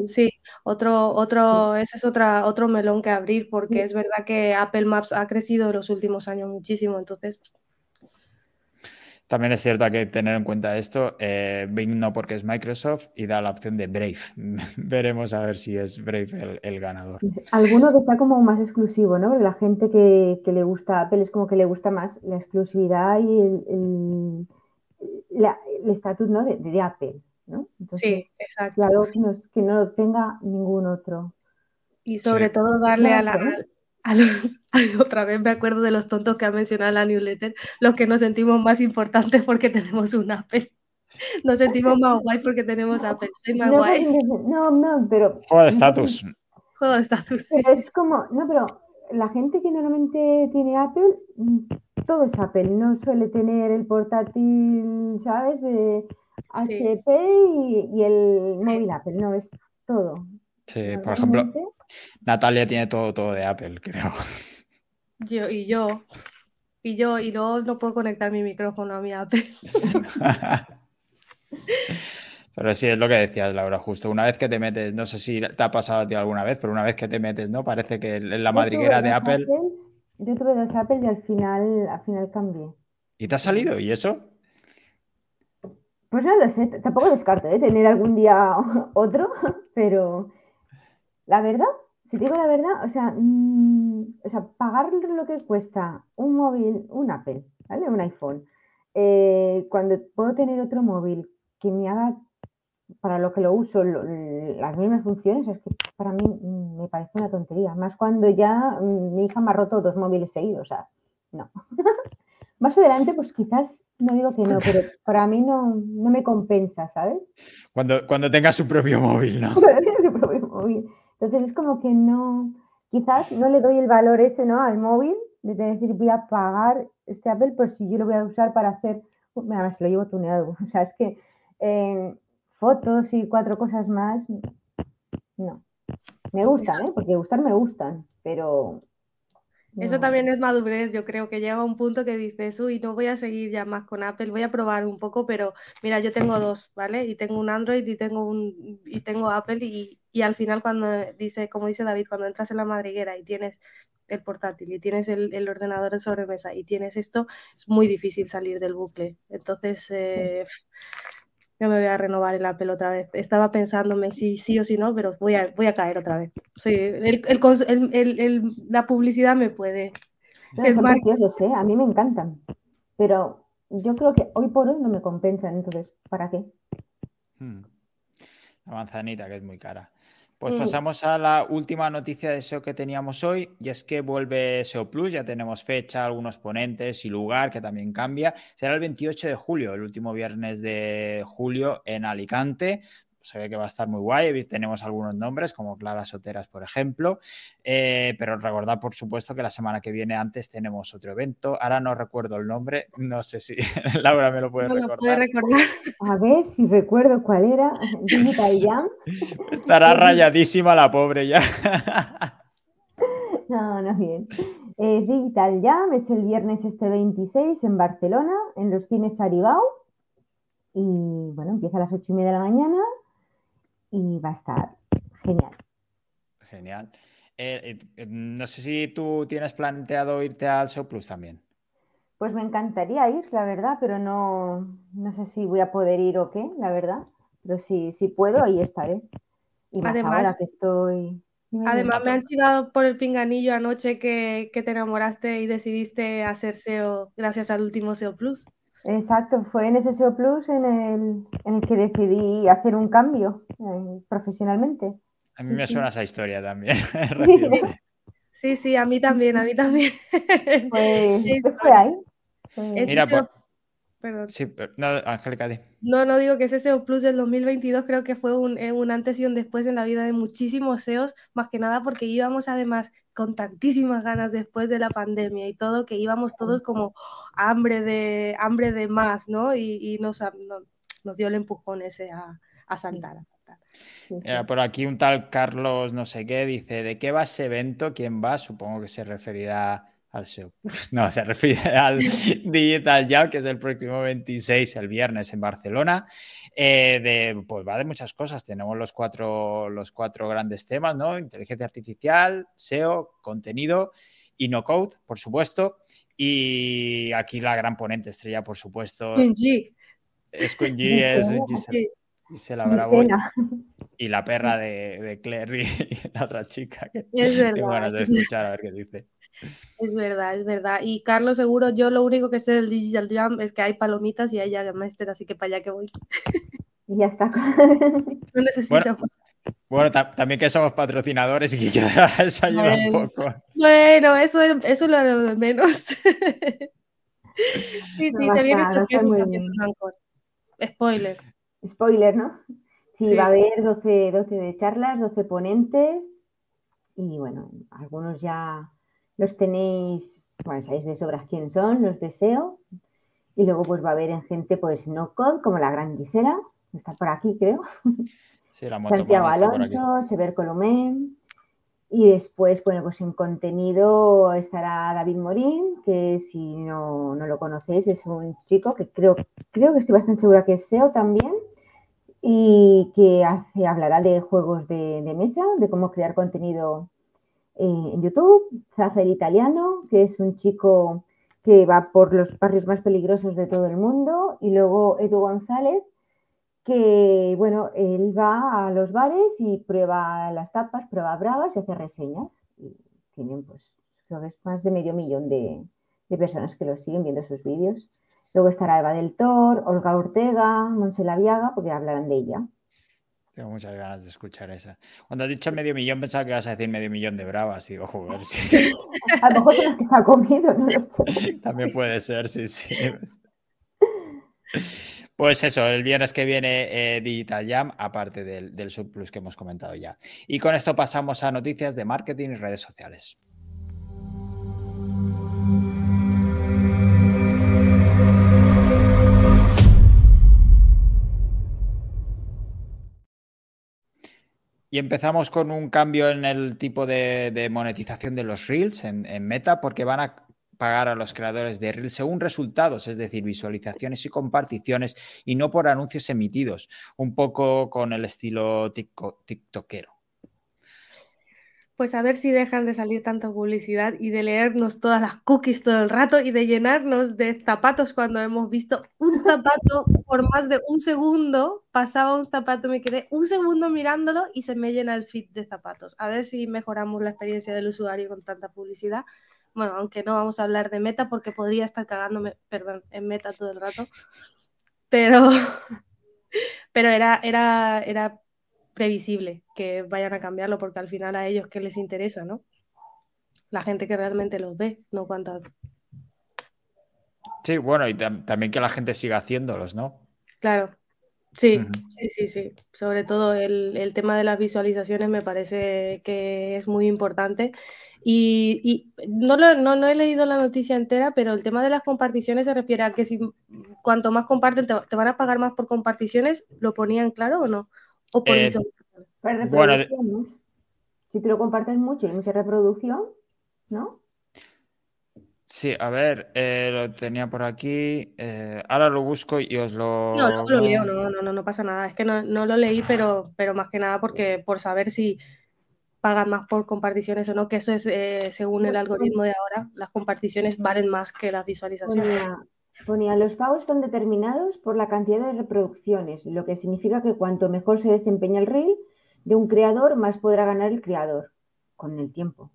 S3: Sí, otro, otro, ese es otra, otro melón que abrir, porque es verdad que Apple Maps ha crecido en los últimos años muchísimo, entonces.
S1: También es cierto, hay que tener en cuenta esto. Eh, Bing no porque es Microsoft y da la opción de Brave. Veremos a ver si es Brave el, ganador.
S2: Alguno que sea como más exclusivo, ¿no? La gente que, le gusta Apple es como que le gusta más la exclusividad y el estatus ¿no? de Apple
S3: sí, exacto.
S2: Claro, que no, que no lo tenga ningún otro.
S3: Y sobre todo darle a, la, a los, otra vez me acuerdo de los tontos que ha mencionado la newsletter, los que nos sentimos más importantes porque tenemos un Apple. Nos sentimos más guay porque tenemos Apple. Soy más
S2: no,
S3: guay.
S2: No, no, pero.
S1: Juego de estatus.
S3: Juego de estatus.
S2: es como, no, pero la gente que normalmente tiene Apple, mm, todo es Apple, no suele tener el portátil, ¿sabes? De, HP y, el móvil Apple, no, es todo.
S1: Sí, por ejemplo, Natalia tiene todo, todo de Apple, creo.
S3: Yo y yo. Y yo, y luego no puedo conectar mi micrófono a mi Apple.
S1: Pero sí, es lo que decías, Laura, justo. Una vez que te metes, no sé si te ha pasado a ti alguna vez, pero una vez que te metes, ¿no? Parece que en la madriguera de Apple.
S2: yo tuve dos Apple y al final, al final cambié.
S1: ¿Y te ha salido? ¿Y eso?
S2: Pues no lo sé, tampoco descarto ¿eh? tener algún día otro, pero la verdad, si digo la verdad, o sea, mm, o sea, pagar lo que cuesta un móvil, un Apple, ¿vale? Un iPhone, eh, cuando puedo tener otro móvil que me haga para lo que lo uso las mismas funciones, es que para mí me parece una tontería. Más cuando ya mm, mi hija me ha roto dos móviles seguidos, o sea, no. Más adelante, pues quizás no digo que no, pero para mí no, no me compensa, ¿sabes?
S1: Cuando, cuando tenga su propio móvil, ¿no?
S2: Cuando tenga su propio móvil. Entonces es como que no, quizás no le doy el valor ese, ¿no? Al móvil, de decir, voy a pagar este Apple, pues si yo lo voy a usar para hacer, mira, se lo llevo tuneado. O sea, es que eh, fotos y cuatro cosas más, no. Me gustan, ¿eh? Porque gustar me gustan, pero
S3: eso también es madurez, yo creo que llega un punto que dices, uy, no voy a seguir ya más con Apple, voy a probar un poco, pero mira, yo tengo dos, ¿vale? Y tengo un Android y tengo un y tengo Apple y, y al final cuando dice, como dice David, cuando entras en la madriguera y tienes el portátil y tienes el, el ordenador de sobremesa y tienes esto, es muy difícil salir del bucle. Entonces, eh, yo me voy a renovar el Apple otra vez. Estaba pensándome si sí o si no, pero voy a, voy a caer otra vez. Sí, el, el, la publicidad me puede.
S2: son preciosos, ¿eh? A mí me encantan. Pero yo creo que hoy por hoy no me compensan, entonces, ¿para qué?
S1: Hmm. La manzanita, que es muy cara. Pues mm. pasamos a la última noticia de SEO que teníamos hoy, y es que vuelve SEO Plus, ya tenemos fecha, algunos ponentes y lugar que también cambia. Será el 28 de julio, el último viernes de julio en Alicante se ve que va a estar muy guay. Tenemos algunos nombres, como Clara Soteras, por ejemplo. Eh, pero recordad, por supuesto, que la semana que viene antes tenemos otro evento. Ahora no recuerdo el nombre, no sé si Laura me lo puede recordar.
S2: A ver si recuerdo cuál era. Digital Jam.
S1: Estará rayadísima la pobre ya.
S2: No, no, bien. Es Digital Jam, es el viernes este 26 en Barcelona, en los cines Aribau. Y bueno, empieza a las ocho y media de la mañana y va a estar genial.
S1: Genial. Eh, eh, no sé si tú tienes planteado irte al Show Plus también.
S2: Pues me encantaría ir, la verdad, pero no, no sé si voy a poder ir o qué, la verdad. Pero si, si puedo, ahí estaré. Y más además, ahora que estoy.
S3: Además, me han chivado por el pinganillo anoche que, que te enamoraste y decidiste hacer SEO gracias al último SEO Plus.
S2: Exacto, fue en SEO Plus en el, en el que decidí hacer un cambio eh, profesionalmente.
S1: A mí me suena esa historia también.
S3: sí, sí, a mí también, a mí también.
S2: Pues ¿qué fue ahí.
S1: Mira, pues, Perdón. Sí, no, Angélica,
S3: No, no digo que ese SEO Plus del 2022 creo que fue un, eh, un, antes y un después en la vida de muchísimos SEOs, más que nada porque íbamos además con tantísimas ganas después de la pandemia y todo, que íbamos todos como hambre de, hambre de más, ¿no? Y, nos, nos, dio el empujón ese a, a saltar.
S1: por aquí un tal Carlos no sé qué dice, ¿de qué va ese evento? ¿Quién va? Supongo que se referirá al SEO. No, se refiere al Digital Jam, que es el próximo 26, el viernes en Barcelona. Eh, de, pues va de muchas cosas. Tenemos los cuatro, los cuatro grandes temas, ¿no? Inteligencia artificial, SEO, contenido y no code, por supuesto. Y aquí la gran ponente estrella, por supuesto. Es Queen es Gisela, Bravo. Y la perra de, de Claire y la otra chica. Que
S3: es
S1: verdad. de escuchar a ver qué dice.
S3: Es verdad, es verdad. Y Carlos, seguro, yo lo único que sé del Digital Jam es que hay palomitas y hay Master, así que para allá que voy.
S2: Y ya está.
S3: no necesito
S1: bueno, también que somos patrocinadores y que eso ayuda un poco.
S3: Bueno, eso, eso lo haré de menos. sí, sí, se viene sorpresas también Spoiler.
S2: Spoiler, ¿no? Sí, va a haber 12, 12 de charlas, 12 ponentes y bueno, algunos ya los tenéis, bueno, sabéis de sobras quién son, los deseo. Y luego pues va a haber en gente pues no code, como la gran Gisela, está por aquí creo. Santiago Alonso, Chever Colomé. Y después, bueno, pues en contenido estará David Morín, que si no, lo conocéis, es un chico que creo, creo que estoy bastante segura que es SEO también, y que hace, hablará de juegos de, mesa, de cómo crear contenido eh, en YouTube. Zafer Italiano, que es un chico que va por los barrios más peligrosos de todo el mundo. Y luego Edu González, que, bueno, él va a los bares y prueba las tapas, prueba bravas y hace reseñas. Y tienen, pues, creo que es más de medio millón de, personas que lo siguen viendo sus vídeos. Luego estará Eva del Tor, Olga Ortega, Monsela Viaga, porque hablarán de ella.
S1: Tengo muchas ganas de escuchar esa. Cuando has dicho medio millón, pensaba que ibas a decir medio millón de bravas. Y digo, joder,
S2: A lo mejor las se ha comido, no lo sé.
S1: También puede ser, sí, sí. Pues eso, el viernes que viene eh, Digital Jam, aparte del, del subplus que hemos comentado ya. Y con esto pasamos a noticias de marketing y redes sociales. Y empezamos con un cambio en el tipo de, monetización de los reels en, Meta, porque van a pagar a los creadores de Reels según resultados, es decir, visualizaciones y comparticiones y no por anuncios emitidos, un poco con el estilo tiktokero.
S3: Pues a ver si dejan de salir tanta publicidad y de leernos todas las cookies todo el rato y de llenarnos de zapatos cuando hemos visto un zapato por más de un segundo. Pasaba un zapato, me quedé un segundo mirándolo y se me llena el feed de zapatos. A ver si mejoramos la experiencia del usuario con tanta publicidad bueno, aunque no vamos a hablar de meta porque podría estar cagándome, perdón, en meta todo el rato, pero, pero era, era, era previsible que vayan a cambiarlo porque al final a ellos que les interesa, ¿no? La gente que realmente los ve, no cuántas.
S1: Sí, bueno, y también que la gente siga haciéndolos, ¿no?
S3: Claro, Sí, sí, sí, sí. Sobre todo el, el, tema de las visualizaciones me parece que es muy importante. Y, y no, lo, no, no, he leído la noticia entera, pero el tema de las comparticiones se refiere a que si cuanto más comparten te, te van a pagar más por comparticiones. ¿Lo ponían claro o no? ¿O por
S2: eh, bueno, si tú lo compartes mucho y mucha reproducción, ¿no?
S1: Sí, a ver, eh, lo tenía por aquí. Eh, ahora lo busco y os lo.
S3: No, no lo leo, no, no, no, pasa nada. Es que no, lo leí, pero, pero más que nada porque por saber si pagan más por comparticiones o no, que eso es eh, según el algoritmo de ahora, las comparticiones valen más que las visualizaciones.
S2: Ponía, los pagos están determinados por la cantidad de reproducciones, lo que significa que cuanto mejor se desempeña el reel de un creador, más podrá ganar el creador con el tiempo.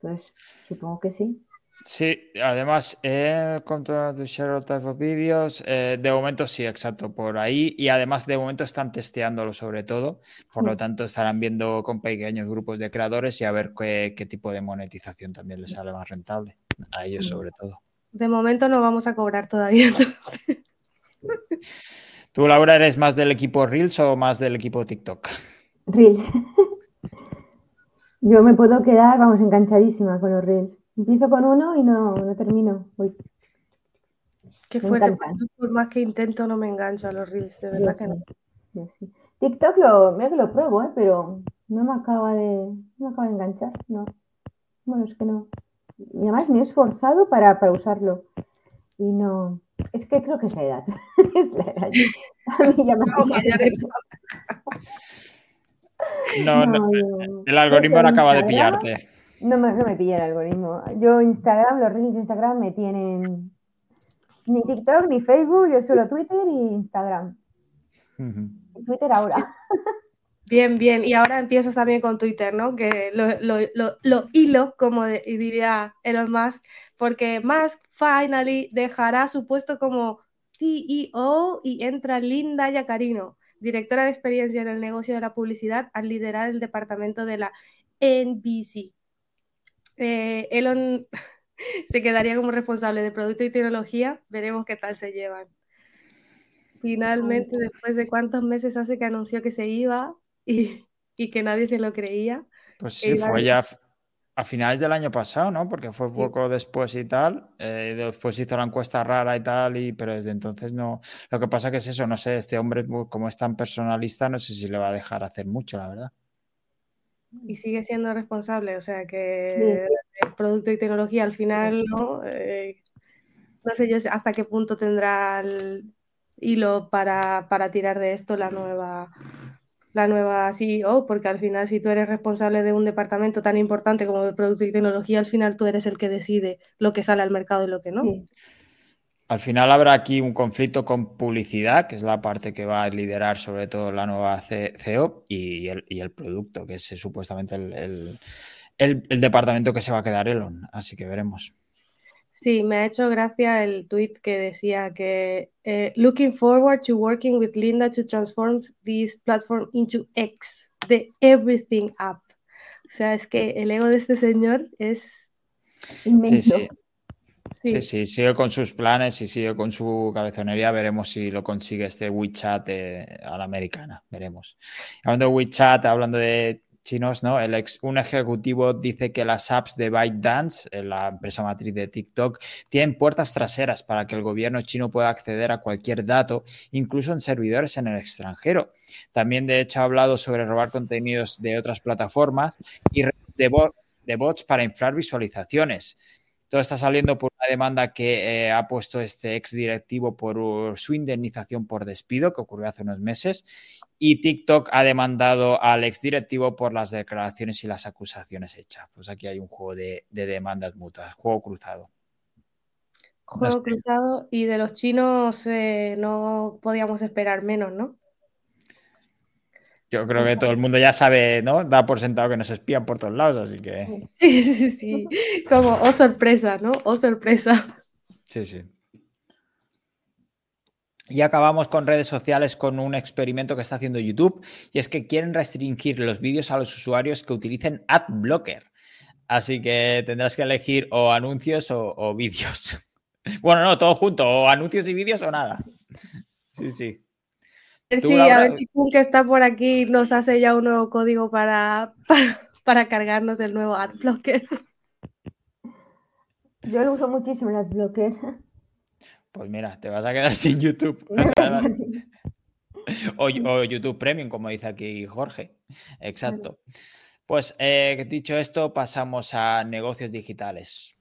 S2: Entonces, supongo que sí.
S1: Sí, además, eh, contra the share type of videos, eh, de momento sí, exacto, por ahí. Y además, de momento están testeándolo sobre todo. Por lo tanto, estarán viendo con pequeños grupos de creadores y a ver qué, tipo de monetización también les sale más rentable. A ellos, sobre todo.
S3: De momento no vamos a cobrar todavía.
S1: ¿Tú, Laura, eres más del equipo Reels o más del equipo TikTok?
S2: Reels. Yo me puedo quedar, vamos, enganchadísima con los Reels. Empiezo con uno y no, no termino. Uy.
S3: Qué fuerte, por más que intento no me engancho a los reels, de verdad que no.
S2: TikTok lo, mira que lo pruebo, ¿eh? pero no me acaba de, no me acaba de enganchar, no. Bueno, es que no. Y además me he esforzado para, para usarlo. Y no, es que creo que es la edad. es la edad. A mí ya me
S1: no, no, el algoritmo no acaba de pillarte.
S2: No me, no me pilla el algoritmo. Yo Instagram, los reels de Instagram me tienen ni TikTok ni Facebook, yo solo Twitter y Instagram. Twitter ahora.
S3: Bien, bien. Y ahora empiezas también con Twitter, ¿no? Que lo, lo, lo, hilo, como diría Elon Musk, porque Musk finally dejará su puesto como CEO y entra Linda Yacarino, directora de experiencia en el negocio de la publicidad, al liderar el departamento de la NBC. Eh, Elon se quedaría como responsable de producto y tecnología. Veremos qué tal se llevan. Finalmente, después de cuántos meses hace que anunció que se iba y, que nadie se lo creía.
S1: Pues sí, fue ya a finales del año pasado, ¿no? Porque fue poco después y tal. Eh, después hizo la encuesta rara y tal, y, pero desde entonces no. Lo que pasa que es eso, no sé, este hombre como es tan personalista, no sé si le va a dejar hacer mucho, la verdad.
S3: Y sigue siendo responsable, o sea que el producto y tecnología al final, ¿no? Eh, no sé yo hasta qué punto tendrá el hilo para, para tirar de esto la nueva la nueva CEO, porque al final si tú eres responsable de un departamento tan importante como de producto y tecnología, al final tú eres el que decide lo que sale al mercado y lo que no.
S1: Al final habrá aquí un conflicto con publicidad, que es la parte que va a liderar sobre todo la nueva CEO, y el, y el producto, que es supuestamente el, el departamento que se va a quedar Elon. Así que veremos.
S3: Sí, me ha hecho gracia el tweet que decía que eh, looking forward to working with Linda to transform this platform into X, the everything app. O sea, es que el ego de este señor es
S2: inmenso.
S1: Sí, sí. Sí. sí, sigue con sus planes y sigue con su cabezonería. Veremos si lo consigue este WeChat a la americana. Veremos. Hablando de WeChat, hablando de chinos, ¿no? El ex, un ejecutivo dice que las apps de ByteDance, la empresa matriz de TikTok, tienen puertas traseras para que el gobierno chino pueda acceder a cualquier dato, incluso en servidores en el extranjero. También, de hecho, ha hablado sobre robar contenidos de otras plataformas y de bots para inflar visualizaciones. Todo está saliendo por una demanda que eh, ha puesto este ex directivo por su indemnización por despido, que ocurrió hace unos meses. Y TikTok ha demandado al ex directivo por las declaraciones y las acusaciones hechas. Pues aquí hay un juego de, demandas mutuas, juego cruzado.
S3: Juego cruzado y de los chinos eh, no podíamos esperar menos, ¿no?
S1: Yo creo que todo el mundo ya sabe, ¿no? Da por sentado que nos espían por todos lados, así que.
S3: Sí, sí, sí. Como, oh sorpresa, ¿no? Oh sorpresa.
S1: Sí, sí. Y acabamos con redes sociales con un experimento que está haciendo YouTube y es que quieren restringir los vídeos a los usuarios que utilicen AdBlocker. Así que tendrás que elegir o anuncios o vídeos. Bueno, no, todo junto, o anuncios y vídeos o nada. Sí, sí.
S3: Sí, a ver si Kun que está por aquí nos hace ya un nuevo código para, para, cargarnos el nuevo AdBlocker.
S2: Yo lo uso muchísimo el AdBlocker.
S1: Pues mira, te vas a quedar sin YouTube. o, YouTube Premium, como dice aquí Jorge. Exacto. Pues eh, dicho esto, pasamos a negocios digitales.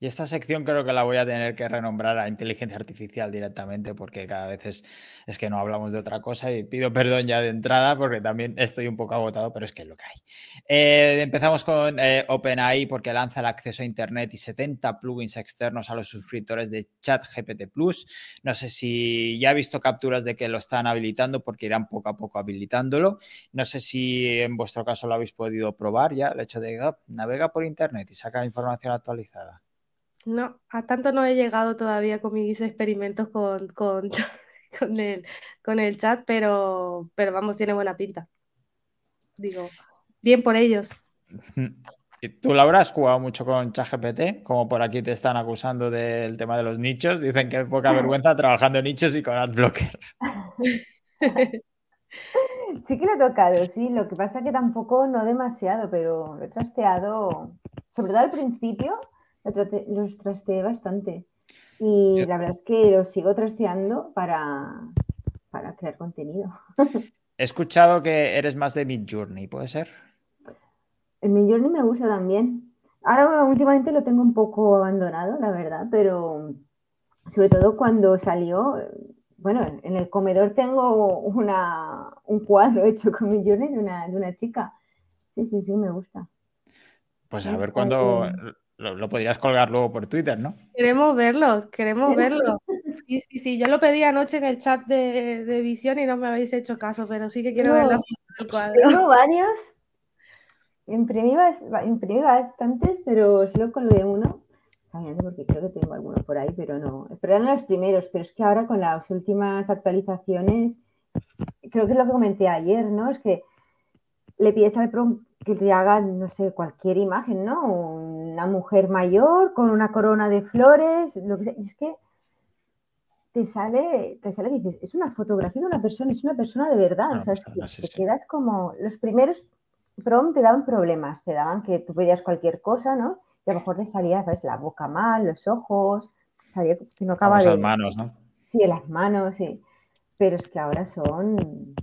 S1: Y esta sección creo que la voy a tener que renombrar a inteligencia artificial directamente porque cada vez es, que no hablamos de otra cosa y pido perdón ya de entrada porque también estoy un poco agotado, pero es que es lo que hay. Eh, empezamos con eh, OpenAI porque lanza el acceso a Internet y 70 plugins externos a los suscriptores de ChatGPT Plus. No sé si ya he visto capturas de que lo están habilitando porque irán poco a poco habilitándolo. No sé si en vuestro caso lo habéis podido probar ya, el hecho de ah, navega por Internet y saca información actualizada.
S3: No, a tanto no he llegado todavía con mis experimentos con, con, con, el, con el chat, pero, pero vamos, tiene buena pinta. Digo, bien por ellos.
S1: ¿Tú, Laura, has jugado mucho con ChatGPT? Como por aquí te están acusando del tema de los nichos. Dicen que es poca vergüenza trabajando en nichos y con AdBlocker.
S2: Sí que lo he tocado, sí. Lo que pasa es que tampoco no demasiado, pero lo he trasteado, sobre todo al principio, los trasteé bastante. Y la verdad es que lo sigo trasteando para, para crear contenido.
S1: He escuchado que eres más de Mid Journey, ¿puede ser?
S2: El Mid Journey me gusta también. Ahora últimamente lo tengo un poco abandonado, la verdad, pero sobre todo cuando salió, bueno, en el comedor tengo una, un cuadro hecho con Mid Journey de una, de una chica. Sí, sí, sí, me gusta.
S1: Pues a ver cuándo lo, podrías colgar luego por Twitter, ¿no?
S3: Queremos verlos, queremos verlo. Sí, sí, sí. Yo lo pedí anoche en el chat de, Visión y no me habéis hecho caso, pero sí que quiero ver la
S2: del cuadro. Tengo varios. Imprimí, imprimí bastantes, pero solo colgué uno. Porque creo que tengo alguno por ahí, pero no. Pero eran los primeros, pero es que ahora con las últimas actualizaciones, creo que es lo que comenté ayer, ¿no? Es que le pides al prompt que te hagan, no sé, cualquier imagen, ¿no? Una mujer mayor con una corona de flores, lo que sea. Y es que te sale, te sale que dices, es una fotografía de una persona, es una persona de verdad. o sea, te quedas como. Los primeros prom te daban problemas, te daban que tú pedías cualquier cosa, ¿no? Y a lo mejor te salía, ¿sabes? La boca mal, los ojos, salía que no acaba de.
S1: Las manos, ¿no?
S2: Sí, las manos, sí. Pero es que ahora son.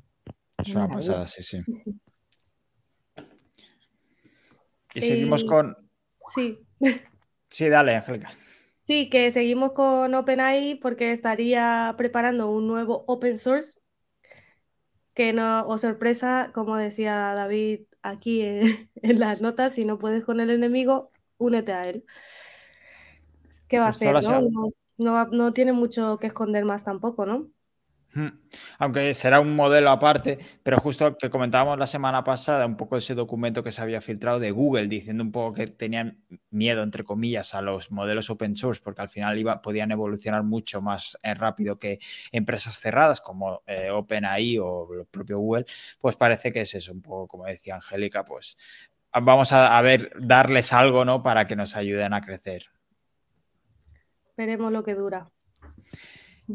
S1: Es una pasada, sí, sí. Y seguimos con.
S3: Sí.
S1: Sí, dale, Angélica.
S3: Sí, que seguimos con OpenAI porque estaría preparando un nuevo open source que no, o sorpresa, como decía David aquí en, las notas, si no puedes con el enemigo, únete a él. ¿Qué va a hacer? ¿no? No, no tiene mucho que esconder más tampoco, ¿no?
S1: Aunque será un modelo aparte, pero justo que comentábamos la semana pasada, un poco ese documento que se había filtrado de Google diciendo un poco que tenían miedo, entre comillas, a los modelos open source, porque al final iba, podían evolucionar mucho más eh, rápido que empresas cerradas como eh, OpenAI o el propio Google, pues parece que es eso, un poco como decía Angélica, pues vamos a, a ver, darles algo, ¿no? Para que nos ayuden a crecer.
S3: Veremos lo que dura.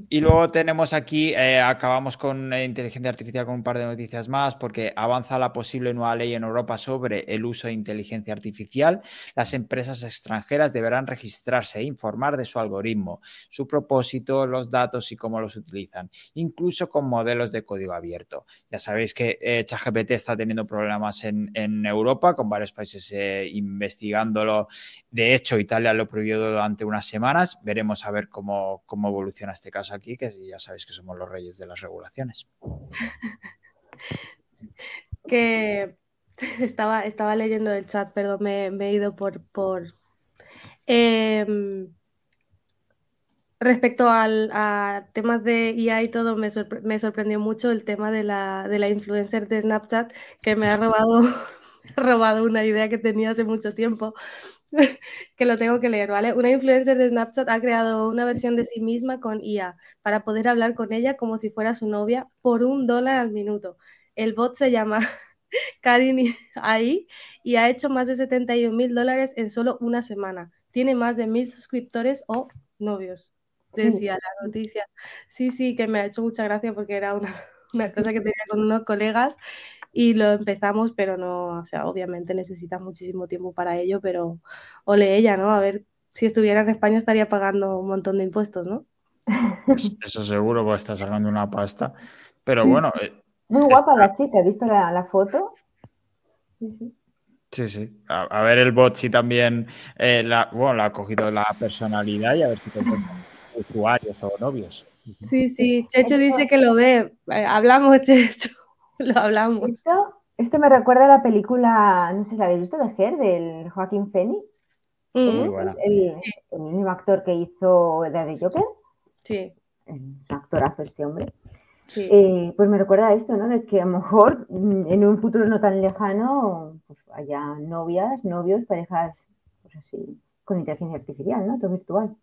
S1: Y luego tenemos aquí, eh, acabamos con inteligencia artificial con un par de noticias más, porque avanza la posible nueva ley en Europa sobre el uso de inteligencia artificial. Las empresas extranjeras deberán registrarse e informar de su algoritmo, su propósito, los datos y cómo los utilizan, incluso con modelos de código abierto. Ya sabéis que eh, ChatGPT está teniendo problemas en, Europa, con varios países eh, investigándolo. De hecho, Italia lo prohibió durante unas semanas. Veremos a ver cómo, cómo evoluciona este caso aquí, que ya sabéis que somos los reyes de las regulaciones.
S3: que estaba, estaba leyendo el chat, perdón, me, he ido por... por em, respecto al, a temas de IA y todo, me, sorprendió mucho el tema de la, de la influencer de Snapchat que me ha robado, robado una idea que tenía hace mucho tiempo que lo tengo que leer, ¿vale? Una influencer de Snapchat ha creado una versión de sí misma con IA para poder hablar con ella como si fuera su novia por un dólar al minuto. El bot se llama Karin AI y ha hecho más de 71 mil dólares en solo una semana. Tiene más de mil suscriptores o novios, decía la noticia. Sí, sí, que me ha hecho mucha gracia porque era una, una cosa que tenía con unos colegas y lo empezamos, pero no, o sea, obviamente necesita muchísimo tiempo para ello, pero ole ella, ¿no? A ver, si estuviera en España estaría pagando un montón de impuestos, ¿no?
S1: Eso seguro, porque está sacando una pasta. Pero bueno.
S2: Eh, Muy guapa la chica, ¿he visto la, foto?
S1: Sí, sí. A, ver el bot si también eh, la, bueno, la ha cogido la personalidad y a ver si te usuarios o novios.
S3: Sí, sí. Checho dice que lo ve. Eh, hablamos, Checho. Lo hablamos.
S2: Esto, me recuerda a la película, no sé si la habéis visto, de Her, del Joaquín Phoenix. Mm. el, mismo actor que hizo de The Joker.
S3: Sí.
S2: Un actorazo este hombre. Eh, pues me recuerda a esto, ¿no? De que a lo mejor mm, en un futuro no tan lejano pues haya novias, novios, parejas, pues así, con inteligencia artificial, ¿no? Todo virtual.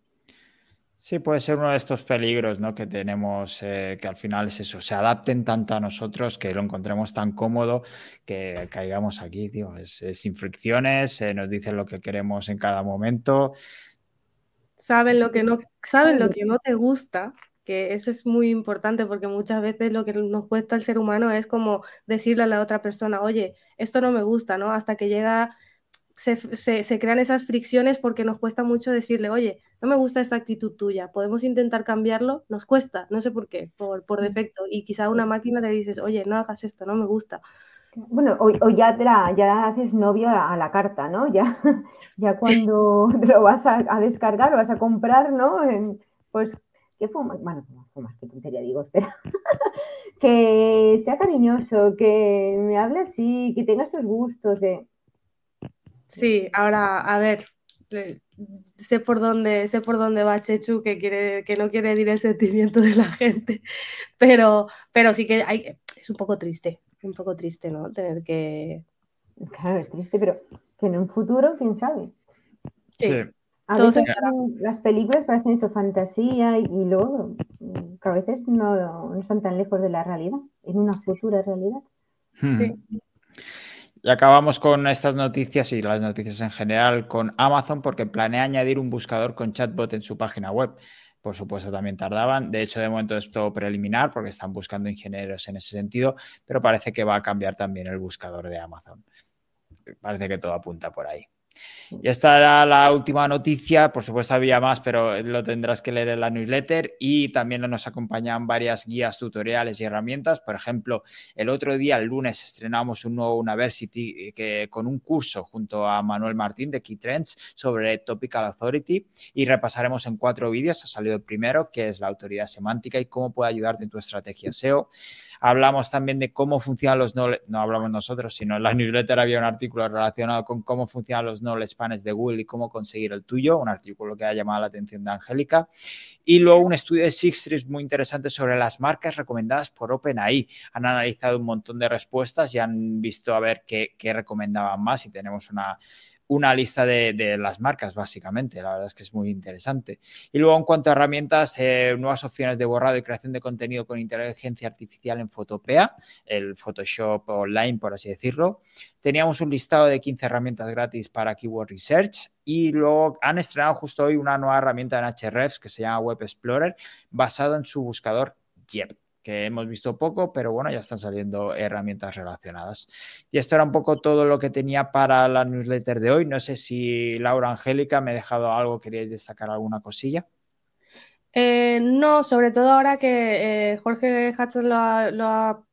S1: Sí, puede ser uno de estos peligros ¿no? que tenemos, eh, que al final es eso, se adapten tanto a nosotros, que lo encontremos tan cómodo, que caigamos aquí, tío. Es, sin fricciones, eh, nos dicen lo que queremos en cada momento.
S3: Saben lo que no, saben lo que no te gusta, que eso es muy importante porque muchas veces lo que nos cuesta al ser humano es como decirle a la otra persona, oye, esto no me gusta, ¿no? Hasta que llega se, crean esas fricciones porque nos cuesta mucho decirle, oye, no me gusta esta actitud tuya, podemos intentar cambiarlo, nos cuesta, no sé por qué, por, por defecto. Y quizá a una máquina le dices, oye, no hagas esto, no me gusta.
S2: Bueno, o, ya, te ya haces novio a, la carta, ¿no? Ya, ya cuando te lo vas a, descargar, lo vas a comprar, ¿no? pues, ¿qué fumas? Bueno, fumas, qué tontería digo, espera. que sea cariñoso, que me hable así, que tenga estos gustos, que
S3: Sí, ahora, a ver, sé por dónde, sé por dónde va Chechu, que quiere, que no quiere decir el sentimiento de la gente, pero, pero sí que hay, es un poco triste, un poco triste, ¿no? Tener que.
S2: Claro, es triste, pero que en un futuro, quién sabe.
S1: Sí.
S2: A veces las películas parecen eso, fantasía, y, luego que a veces no, no, están tan lejos de la realidad, en una futura realidad.
S3: Sí.
S1: Y acabamos con estas noticias y las noticias en general con Amazon porque planea añadir un buscador con chatbot en su página web. Por supuesto, también tardaban. De hecho, de momento es todo preliminar porque están buscando ingenieros en ese sentido, pero parece que va a cambiar también el buscador de Amazon. Parece que todo apunta por ahí. Y esta era la última noticia. Por supuesto, había más, pero lo tendrás que leer en la newsletter. Y también nos acompañan varias guías, tutoriales y herramientas. Por ejemplo, el otro día, el lunes, estrenamos un nuevo University que, con un curso junto a Manuel Martín de Key Trends sobre Topical Authority. Y repasaremos en cuatro vídeos. Ha salido el primero, que es la autoridad semántica y cómo puede ayudarte en tu estrategia SEO. Hablamos también de cómo funcionan los no, no hablamos nosotros, sino en la newsletter había un artículo relacionado con cómo funcionan los knowledge panes de Google y cómo conseguir el tuyo, un artículo que ha llamado la atención de Angélica. Y luego un estudio de Sixtrees muy interesante sobre las marcas recomendadas por OpenAI. Han analizado un montón de respuestas y han visto a ver qué, qué recomendaban más y tenemos una, una lista de, las marcas, básicamente. La verdad es que es muy interesante. Y luego, en cuanto a herramientas, eh, nuevas opciones de borrado y creación de contenido con inteligencia artificial en Photopea, el Photoshop online, por así decirlo. Teníamos un listado de 15 herramientas gratis para Keyword Research y luego han estrenado justo hoy una nueva herramienta en Hrefs que se llama Web Explorer, basada en su buscador Yep que hemos visto poco, pero bueno, ya están saliendo herramientas relacionadas. Y esto era un poco todo lo que tenía para la newsletter de hoy. No sé si Laura Angélica me ha dejado algo, queríais destacar alguna cosilla.
S3: Eh, no, sobre todo ahora que eh, Jorge Hudson lo ha,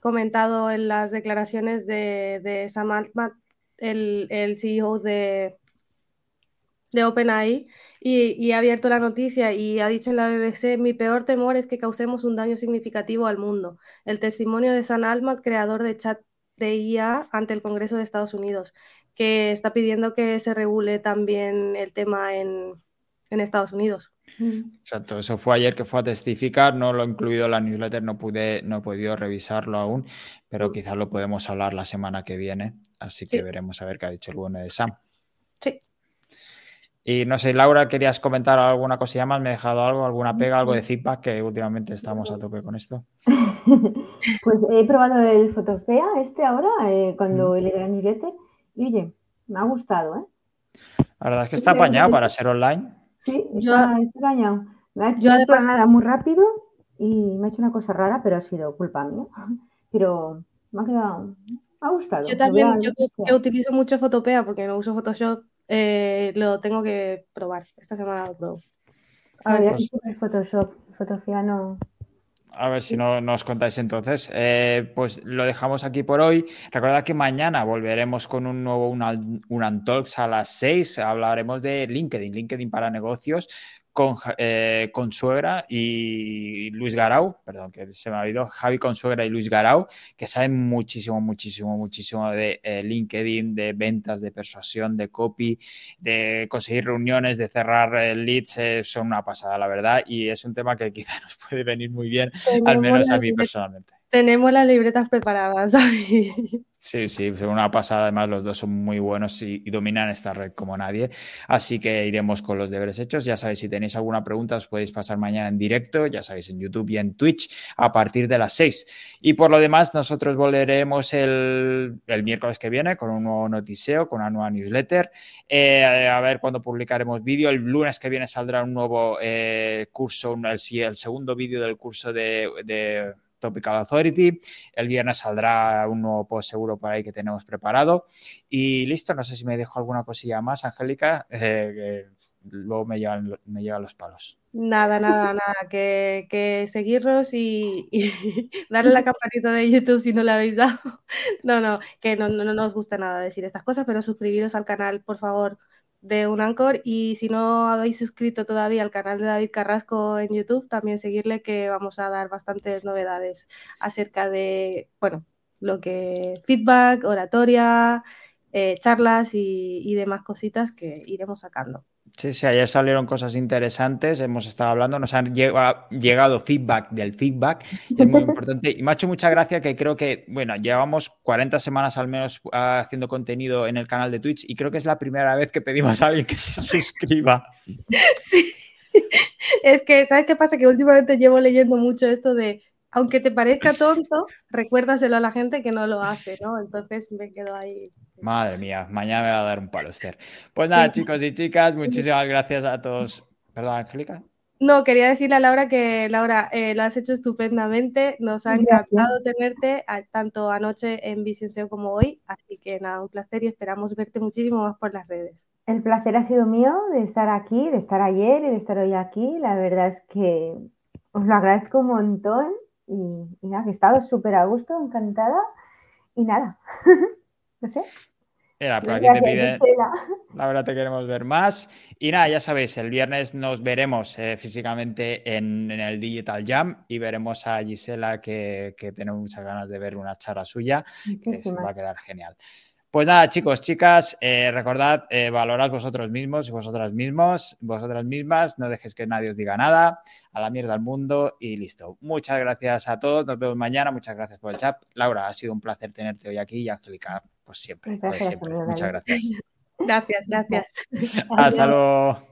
S3: comentado en las declaraciones de, de Sam Altman, el, CEO de OpenAI y, ha abierto la noticia y ha dicho en la BBC, mi peor temor es que causemos un daño significativo al mundo. El testimonio de San Almat, creador de chat de IA ante el Congreso de Estados Unidos, que está pidiendo que se regule también el tema en, Estados Unidos.
S1: Exacto, eso fue ayer que fue a testificar, no lo he incluido en la newsletter, no pude, no he podido revisarlo aún, pero quizás lo podemos hablar la semana que viene, así que veremos a ver qué ha dicho el bueno de Sam.
S3: Sí.
S1: Y no sé, Laura, ¿querías comentar alguna cosilla más? ¿Me he dejado algo, alguna pega, algo de feedback? Que últimamente estamos a tope con esto.
S2: pues he probado el Fotofea este ahora, eh, cuando el gran newsletter, y oye, me ha gustado, ¿eh?
S1: La verdad es que está apañado para ser online.
S2: Sí, está, apañado. Me ha hecho nada muy rápido y me ha hecho una cosa rara, pero ha sido culpa mía. Pero me ha quedado, me ha gustado.
S3: Yo también, yo, utilizo mucho Fotopea porque no uso Photoshop eh, lo tengo que probar. Esta semana lo pruebo.
S2: A, ver, si el Photoshop. Fotografía no.
S1: A ver si no nos contáis entonces. Eh, pues lo dejamos aquí por hoy. Recordad que mañana volveremos con un nuevo un, un a las 6. Hablaremos de LinkedIn, LinkedIn para negocios, con eh, Consuegra y Luis Garau, perdón, que se me ha oído, Javi Consuegra y Luis Garau, que saben muchísimo, muchísimo, muchísimo de eh, LinkedIn, de ventas, de persuasión, de copy, de conseguir reuniones, de cerrar eh, leads, son una pasada, la verdad, y es un tema que quizá nos puede venir muy bien, al menos a mí personalmente.
S3: Tenemos las libretas preparadas, David.
S1: Sí, sí, una pasada. Además, los dos son muy buenos y, dominan esta red como nadie. Así que iremos con los deberes hechos. Ya sabéis, si tenéis alguna pregunta, os podéis pasar mañana en directo, ya sabéis, en YouTube y en Twitch a partir de las 6. Y por lo demás, nosotros volveremos el, miércoles que viene con un nuevo noticeo, con una nueva newsletter. Eh, a ver cuándo publicaremos vídeo. El lunes que viene saldrá un nuevo eh, curso, el segundo vídeo del curso de Topical Authority. El viernes saldrá un nuevo post seguro por ahí que tenemos preparado. Y listo, no sé si me dejo alguna cosilla más, Angélica, eh, luego me llevan, me llevan los palos.
S3: Nada, nada, nada, que, que seguirnos y, darle la campanita de YouTube si no la habéis dado. No, no, que no, no, nos gusta nada decir estas cosas, pero suscribiros al canal, por favor, de un Anchor y si no habéis suscrito todavía al canal de David Carrasco en YouTube, también seguirle que vamos a dar bastantes novedades acerca de, bueno, lo que feedback, oratoria, eh, charlas y demás cositas que iremos sacando.
S1: Sí, sí, ayer salieron cosas interesantes, hemos estado hablando, nos han llegado feedback del feedback, es muy importante. Y me ha hecho mucha gracia que creo que, bueno, llevamos 40 semanas al menos haciendo contenido en el canal de Twitch y creo que es la primera vez que pedimos a alguien que se suscriba.
S3: Sí, es que, ¿sabes qué pasa? Que últimamente llevo leyendo mucho esto de aunque te parezca tonto, recuérdaselo a la gente que no lo hace, ¿no? Entonces me quedo ahí.
S1: Madre mía, mañana me va a dar un palo, Esther. Pues nada, chicos y chicas, muchísimas gracias a todos. Perdón, Angélica.
S3: No, quería decirle a Laura que, Laura, eh, lo has hecho estupendamente. Nos ha encantado tenerte tanto anoche en Vision SEO como hoy. Así que nada, un placer y esperamos verte muchísimo más por las redes.
S2: El placer ha sido mío de estar aquí, de estar ayer y de estar hoy aquí. La verdad es que os lo agradezco un montón y, nada, que he estado súper a gusto, encantada. Y nada, no sé.
S1: Era, por aquí te pide, la verdad te queremos ver más. Y nada, ya sabéis, el viernes nos veremos eh, físicamente en, el Digital Jam y veremos a Gisela que, que tenemos muchas ganas de ver una charla suya, que se va a quedar genial. Pues nada, chicos, chicas, eh, recordad, eh, valorad vosotros mismos y vosotras mismos, vosotras mismas, no dejéis que nadie os diga nada, a la mierda al mundo y listo. Muchas gracias a todos, nos vemos mañana, muchas gracias por el chat. Laura, ha sido un placer tenerte hoy aquí y Angélica, pues siempre, siempre. Muchas gracias.
S3: Gracias, gracias.
S1: Hasta luego.